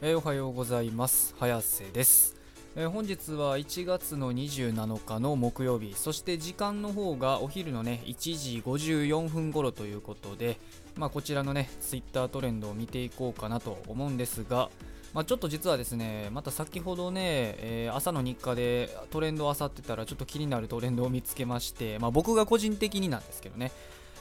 えーおはようございます。早瀬です、えー本日は1月の27日の木曜日。そして時間の方がお昼のね1時54分頃ということでまあこちらのねツイッタートレンドを見ていこうかなと思うんですがまあ、ちょっと実はですね、また先ほどね、えー朝の日課でトレンドを漁ってたら、ちょっと気になるトレンドを見つけまして、まあ、僕が個人的になんですけどね、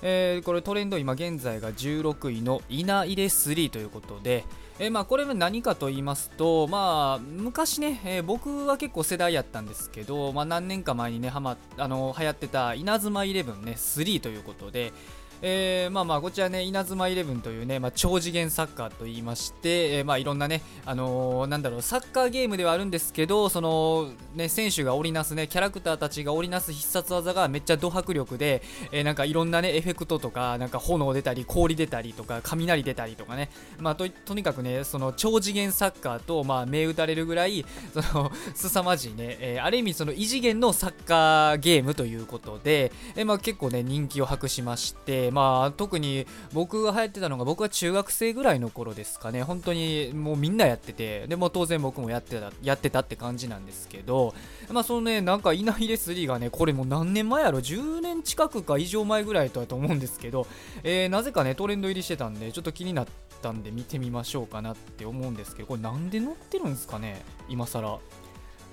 えーこれトレンド今現在が16位の稲入れ3ということで、えーまあこれは何かと言いますと、まあ、昔ね、えー僕は結構世代やったんですけど、まあ、何年か前にねはまあの流行ってた稲妻イレブンね3ということで、えーまあまあこちらね稲妻イレブンというね、まあ、超次元サッカーと言いまして、えーまあいろんなねあのーなんだろうサッカーゲームではあるんですけどそのね選手が織りなすねキャラクターたちが織りなす必殺技がめっちゃド迫力で、えーなんかいろんなねエフェクトとかなんか炎出たり氷出たりとか雷出たりとかねまあととにかくねその超次元サッカーとまあ目打たれるぐらいその凄まじいね、えーある意味その異次元のサッカーゲームということで、えーまあ、結構ね人気を博しまして、まあ、特に僕が流行ってたのが僕は中学生ぐらいの頃ですかね。本当にもうみんなやってて。でも当然僕もやってたやってたって感じなんですけど、まあそのねなんか稲入れ3がねこれもう何年前やろ？10年近くか以上前ぐらいとだと思うんですけど、えーなぜかねトレンド入りしてたんでちょっと気になったんで見てみましょうかなって思うんですけど。これなんで載ってるんですかね今更。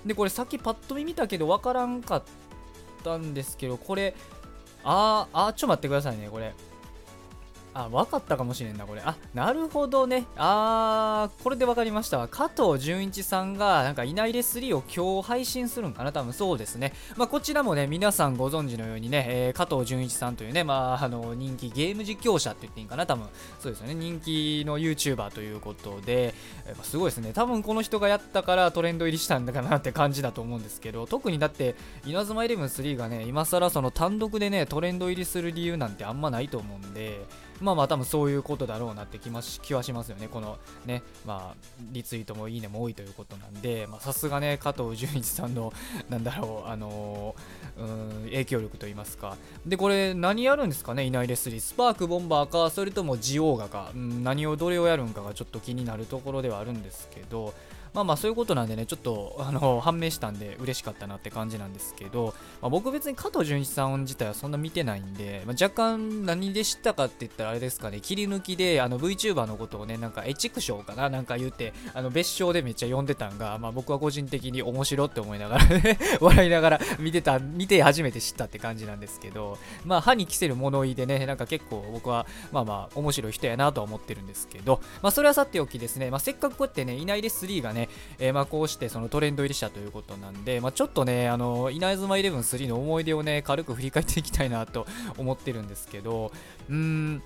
でこれさっきパッと見見たけどわからんかったんですけどこれあーあーちょっと待ってくださいねこれ。あ、分かったかもしれんな、これ。あ、なるほどね。あー、これで分かりました。加藤純一さんが、なんか、いないレ3を今日配信するんかな？多分そうですね。まあ、こちらもね、皆さんご存知のようにね、えー加藤純一さんというね、まあ、あの、人気ゲーム実況者って言っていいんかな？多分、そうですよね。人気の YouTuber ということで、やっぱすごいですね。多分この人がやったからトレンド入りしたんだかなって感じだと思うんですけど、特にだって、稲妻イレブン3がね、今更その単独でね、トレンド入りする理由なんてあんまないと思うんで、まあまあ多分そういうことだろうなって気まし気はしますよね。このね、まあリツイートもいいねも多いということなんで、まさすがね、加藤純一さんの、なんだろう、あのーうん、影響力といいますか。で、これ何やるんですかね、いないレスリー。スパークボンバーか、それともジオーガか、うん、何をどれをやるんかがちょっと気になるところではあるんですけど、まあまあそういうことなんでね、ちょっとあの判明したんで嬉しかったなって感じなんですけど、まあ、僕別に加藤純一さん自体はそんな見てないんで、まあ、若干何で知ったかって言ったらあれですかね、切り抜きであの VTuber のことをね、なんかエチクショーかななんか言って、あの別称でめっちゃ読んでたんが、まあ僕は個人的に面白って思いながらね、笑いながら見てた、見て初めて知ったって感じなんですけど、まあ歯に着せる物言いでね、なんか結構僕はまあまあ面白い人やなとは思ってるんですけど、まあそれはさておきですね、まあせっかくこうやってね、いないで3がね、えーまあこうしてそのトレンド入りしたということなんで、まあ、ちょっとね、あの稲妻イレブン3の思い出をね、軽く振り返っていきたいなと思ってるんですけど、うーん、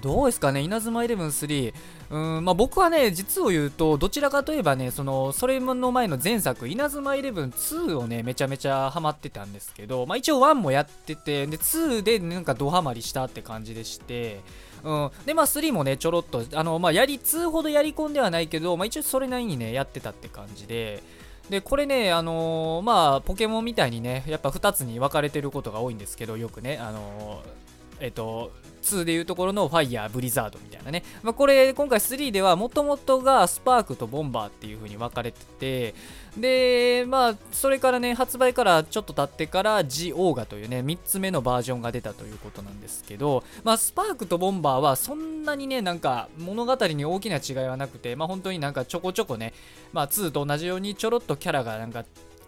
どうですかね、稲妻イレブン3、うーんまあ、僕はね、実を言うと、どちらかといえばね、そのそれの前の前作、稲妻イレブン2をね、めちゃめちゃハマってたんですけど、まあ、一応1もやってて、で2でなんかドハマりしたって感じでして、うん、で、まあ、3もね、ちょろっと、あの、まあ、やり、2ほどやり込んではないけど、まあ、一応それなりにね、やってたって感じで、で、これね、あのーまあ、ポケモンみたいにね、やっぱ2つに分かれてることが多いんですけど、よくね、あのーえっと、2でいうところのファイヤー、ブリザードみたいなね。まあ、これ、今回3では、もともとがスパークとボンバーっていう風に分かれてて、で、まあ、それからね、発売からちょっと経ってから、ジ・オーガというね、3つ目のバージョンが出たということなんですけど、まあ、スパークとボンバーは、そんなにね、なんか、物語に大きな違いはなくて、まあ、本当になんかちょこちょこね、まあ、2と同じようにちょろっとキャラがなんか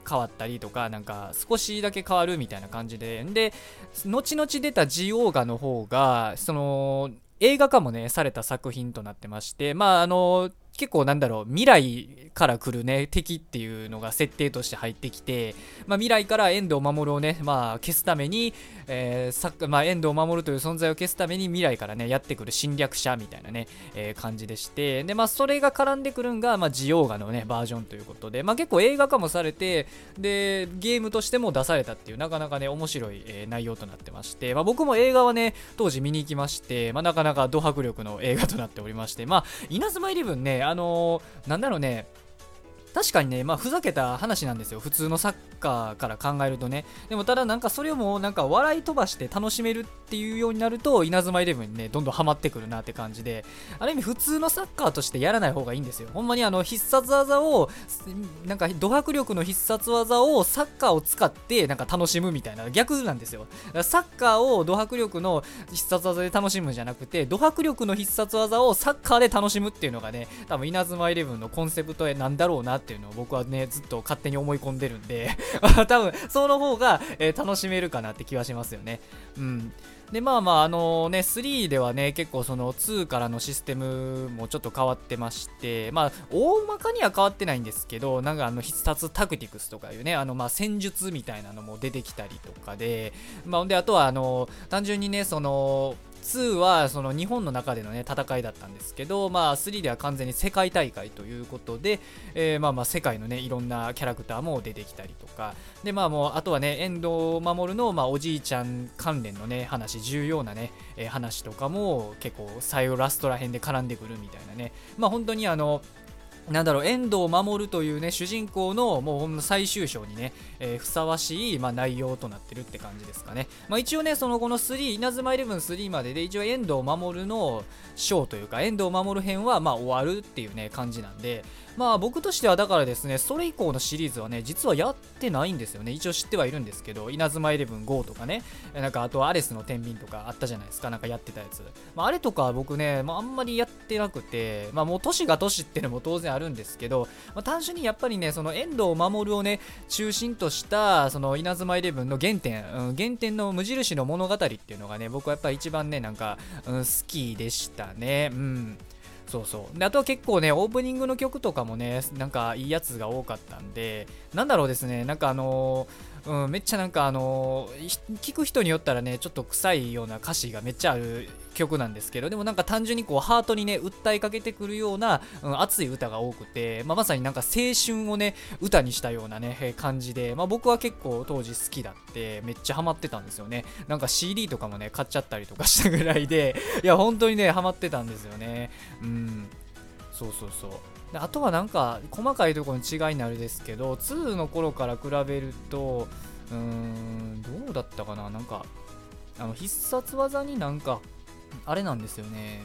変わったりとか、なんか少しだけ変わるみたいな感じで、で、後々出たジオーガの方が、その、映画化もね、された作品となってまして、まあ、あの、結構なんだろう、未来から来るね、敵っていうのが設定として入ってきて、まあ、未来から遠藤守をね、まあ、消すために、えーさまあ、遠藤守という存在を消すために未来からね、やってくる侵略者みたいなね、えー感じでして、で、まあ、それが絡んでくるんが、まあ、ジオーガのね、バージョンということで、まあ、結構映画化もされて、で、ゲームとしても出されたっていう、なかなかね、面白い、えー内容となってまして、まあ、僕も映画はね、当時見に行きまして、まあ、なかなかド迫力の映画となっておりまして、まあ、稲妻イレブンね、あのーなんだろうね、確かにね、まあ、ふざけた話なんですよ。普通のサッカーから考えるとね。でもただなんかそれをもうなんか笑い飛ばして楽しめるっていうようになると稲妻イレブンにねどんどんハマってくるなって感じで。ある意味普通のサッカーとしてやらない方がいいんですよ。ほんまにあの必殺技をなんかド迫力の必殺技をサッカーを使ってなんか楽しむみたいな逆なんですよ。サッカーをド迫力の必殺技で楽しむんじゃなくてド迫力の必殺技をサッカーで楽しむっていうのがね多分稲妻イレブンのコンセプトなんだろうなっていうのを僕はねずっと勝手に思い込んでるんで 多分その方が、えー、楽しめるかなって気はしますよね。うん。でまあまああのね3ではね結構その2からのシステムもちょっと変わってましてまあ大まかには変わってないんですけどなんかあの必殺タクティクスとかいうねあのまあ戦術みたいなのも出てきたりとかでまあであとはあの単純にねその2はその日本の中でのね戦いだったんですけど、まあ、3では完全に世界大会ということで、えー、まあまあ世界のねいろんなキャラクターも出てきたりとか。でまあもうあとはね遠藤守の、まあ、おじいちゃん関連のね話重要なね、えー、話とかも結構最後ラストら辺で絡んでくるみたいなね。まあ本当にあのなんだろう遠藤守というね主人公のもう最終章にね、えー、ふさわしい、まあ、内容となってるって感じですかね、まあ、一応ねその後の3稲妻イレブン3までで一応遠藤守の章というか遠藤守編はまあ終わるっていうね感じなんでまあ僕としてはだからですね、それ以降のシリーズはね、実はやってないんですよね。一応知ってはいるんですけど、稲妻イレブン GO とかね、なんかあとアレスの天秤とかあったじゃないですか、なんかやってたやつ。まあ、あれとか僕ね、まあ、あんまりやってなくて、まあもう年が年ってのも当然あるんですけど、まあ、単純にやっぱりね、その遠藤守をね、中心とした、その稲妻イレブンの原点、うん、原点の無印の物語っていうのがね、僕はやっぱり一番ね、なんか、うん、好きでしたね。うん。そうそうであとは結構ねオープニングの曲とかもねなんかいいやつが多かったんでなんだろうですねなんかあのー、うん、めっちゃなんかあの、聞く人によったらねちょっと臭いような歌詞がめっちゃある曲なんですけどでもなんか単純にこうハートにね訴えかけてくるような、うん、熱い歌が多くて、まあ、まさになんか青春をね歌にしたようなね感じで、まあ、僕は結構当時好きだってめっちゃハマってたんですよね。なんか CD とかもね買っちゃったりとかしたぐらいでいや本当にねハマってたんですよね。うん。そうそうそう。であとはなんか細かいところの違いになるですけど2の頃から比べるとうーんどうだったかな？なんかあの必殺技になんかあれなんですよね。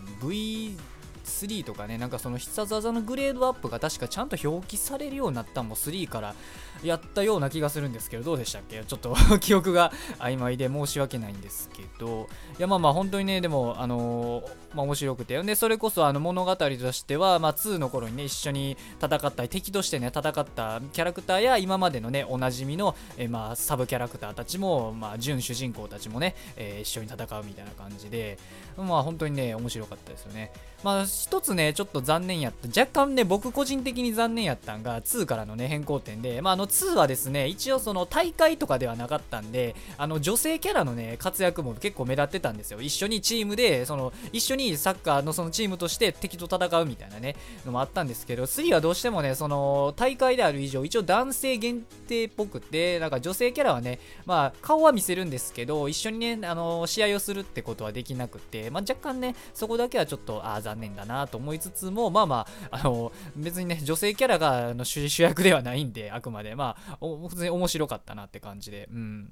3とかねなんかその必殺技のグレードアップが確かちゃんと表記されるようになったのも3からやったような気がするんですけどどうでしたっけ？ちょっと 記憶が曖昧で申し訳ないんですけどいやまあまあ本当にねでもあのー、まあ面白くて。でそれこそあの物語としてはまあ2の頃にね一緒に戦った敵としてね戦ったキャラクターや今までのねおなじみの、えまあサブキャラクターたちもまあ準主人公たちもね、えー、一緒に戦うみたいな感じでまあ本当にね面白かったですよね。まあ一つねちょっと残念やった。若干ね僕個人的に残念やったんが2からのね変更点でまああの2はですね一応その大会とかではなかったんであの女性キャラのね活躍も結構目立ってたんですよ。一緒にチームでその一緒にサッカーのそのチームとして敵と戦うみたいなねのもあったんですけど3はどうしてもねその大会である以上一応男性限定っぽくてなんか女性キャラはねまあ顔は見せるんですけど一緒にねあの試合をするってことはできなくてまあ若干ねそこだけはちょっとああ残念だなと思いつつもまあまああの別にね女性キャラがの主役ではないんであくまでまあ普通に面白かったなって感じで、うん。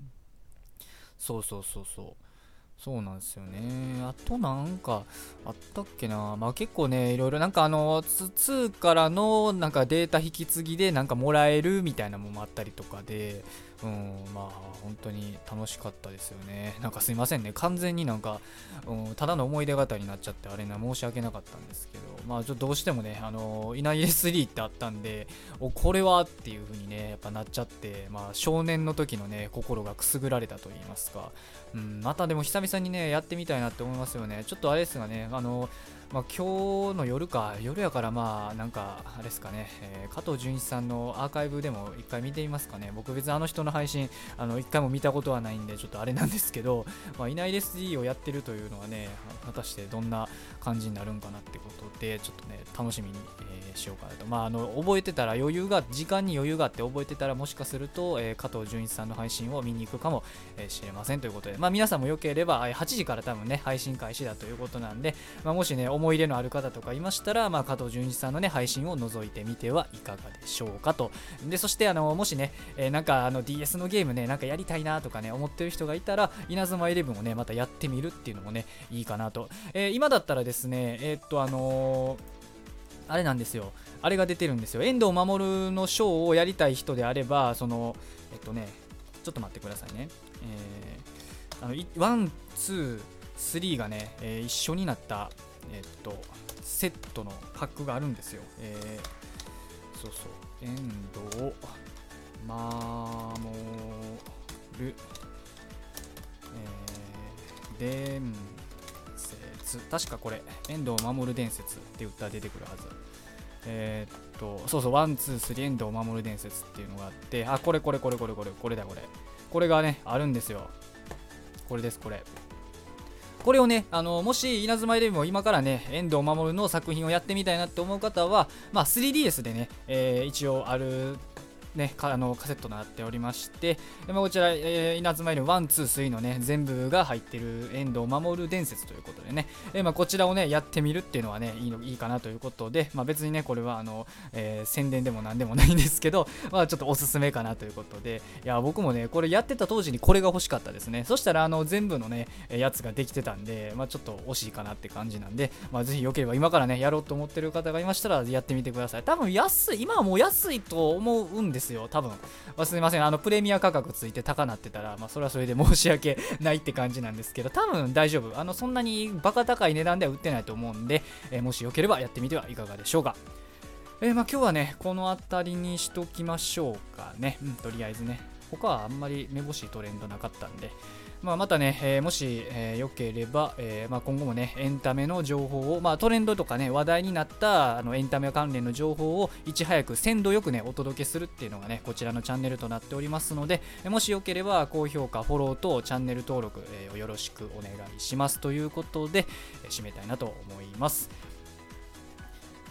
そうそうそうそう。そうなんですよね。あとなんかあったっけな。まあ結構ね、いろいろなんかあの、2からのなんかデータ引き継ぎでなんかもらえるみたいなのもあったりとかで、うん、まあ本当に楽しかったですよね。なんかすいませんね。完全になんか、うん、ただの思い出語になっちゃってあれな、申し訳なかったんですけど、まあちょっとどうしてもね、あの、いない S3 ってあったんで、お、これはっていう風にね、やっぱなっちゃって、まあ少年の時のね、心がくすぐられたと言いますか、うん、またでも久々にね、やってみたいなって思いますよね。ちょっとあれですがね、あの、まあ、今日の夜か、夜やからまあ、なんか、あれですかね、えー、加藤純一さんのアーカイブでも一回見てみますかね。僕別にあの人の配信、あの、一回も見たことはないんで、ちょっとあれなんですけど、まあ、いない SD をやってるというのはね、果たしてどんな感じになるんかなってことで、ちょっとね、楽しみに、えー、しようかなと。まあ、あの、覚えてたら余裕が、時間に余裕があって覚えてたらもしかすると、えー、加藤純一さんの配信を見に行くかもしれませんということで、まあ、皆さんもよければ、8時から多分ね、配信開始だということなんで、まあ、もしね、思思い入れのある方とかいましたら、まあ、加藤純一さんのね配信を覗いてみてはいかがでしょうかと。でそしてあのもしね、えー、なんかあの DS のゲームねなんかやりたいなとかね思ってる人がいたら稲妻イレブンをねまたやってみるっていうのもねいいかなと、えー、今だったらですねえー、っとあのあれなんですよ。あれが出てるんですよ。遠藤守のショーをやりたい人であればそのえっとねちょっと待ってくださいね、えー、あのワン、ツー、スリーがね、えー、一緒になった、え、っとセットのパックがあるんですよ。えー、そうそう、円堂守、えー、伝説、確かこれ、円堂守伝説って言ったら出てくるはず。えー、っと、そうそう、ワン、ツー、スリー、円堂守伝説っていうのがあって、あ、これこれこれこれこれ、これだこれ。これがね、あるんですよ。これです、これ。これをね、あのもしイナズマイレブンを今からね、円堂守の作品をやってみたいなって思う方は、まあ、3DS でね、えー、一応あるね、あのカセットになっておりまして、まあ、こちら、えー、稲妻入り1、2、3のね、全部が入ってる円堂守伝説ということでね、えー、まあ、こちらをね、やってみるっていうのはね、いいのいいかなということで、まあ、別にね、これはあの、えー、宣伝でもなんでもないんですけど、まあ、ちょっとおすすめかなということで、いや、僕もね、これやってた当時にこれが欲しかったですね。そしたら、あの、全部のね、やつができてたんで、まあ、ちょっと惜しいかなって感じなんで、まあ、ぜひよければ今からね、やろうと思ってる方がいましたら、やってみてください。多分安い、今はもう安いと思うんですですよ、多分。まあ、すみません、あのプレミア価格ついて高なってたら、まあ、それはそれで申し訳ないって感じなんですけど、多分大丈夫。あのそんなにバカ高い値段では売ってないと思うんで、えー、もしよければやってみてはいかがでしょうか。えー、まあ、今日はね、この辺りにしときましょうかね。うん、とりあえずね。他はあんまり目星トレンドなかったんで、まあ、またね、えー、もし、えー、よければ、えーまあ、今後もね、エンタメの情報を、まあ、トレンドとかね、話題になったあのエンタメ関連の情報をいち早く鮮度よくね、お届けするっていうのがね、こちらのチャンネルとなっておりますので、もしよければ高評価、フォローとチャンネル登録、え、よろしくお願いしますということで、え、締めたいなと思います。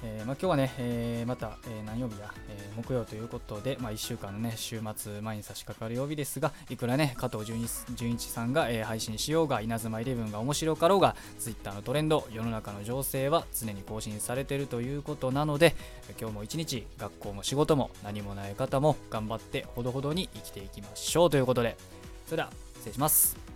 えーまあ、今日はね、えー、また、えー、何曜日や、え、木曜ということで、まあ、1週間のね、週末前に差し掛かる曜日ですが、いくらね、加藤純一さんが、え、配信しようが、稲妻イレブンが面白かろうが、Twitter のトレンド、世の中の情勢は常に更新されているということなので、今日も一日、学校も仕事も何もない方も頑張ってほどほどに生きていきましょうということで、それでは失礼します。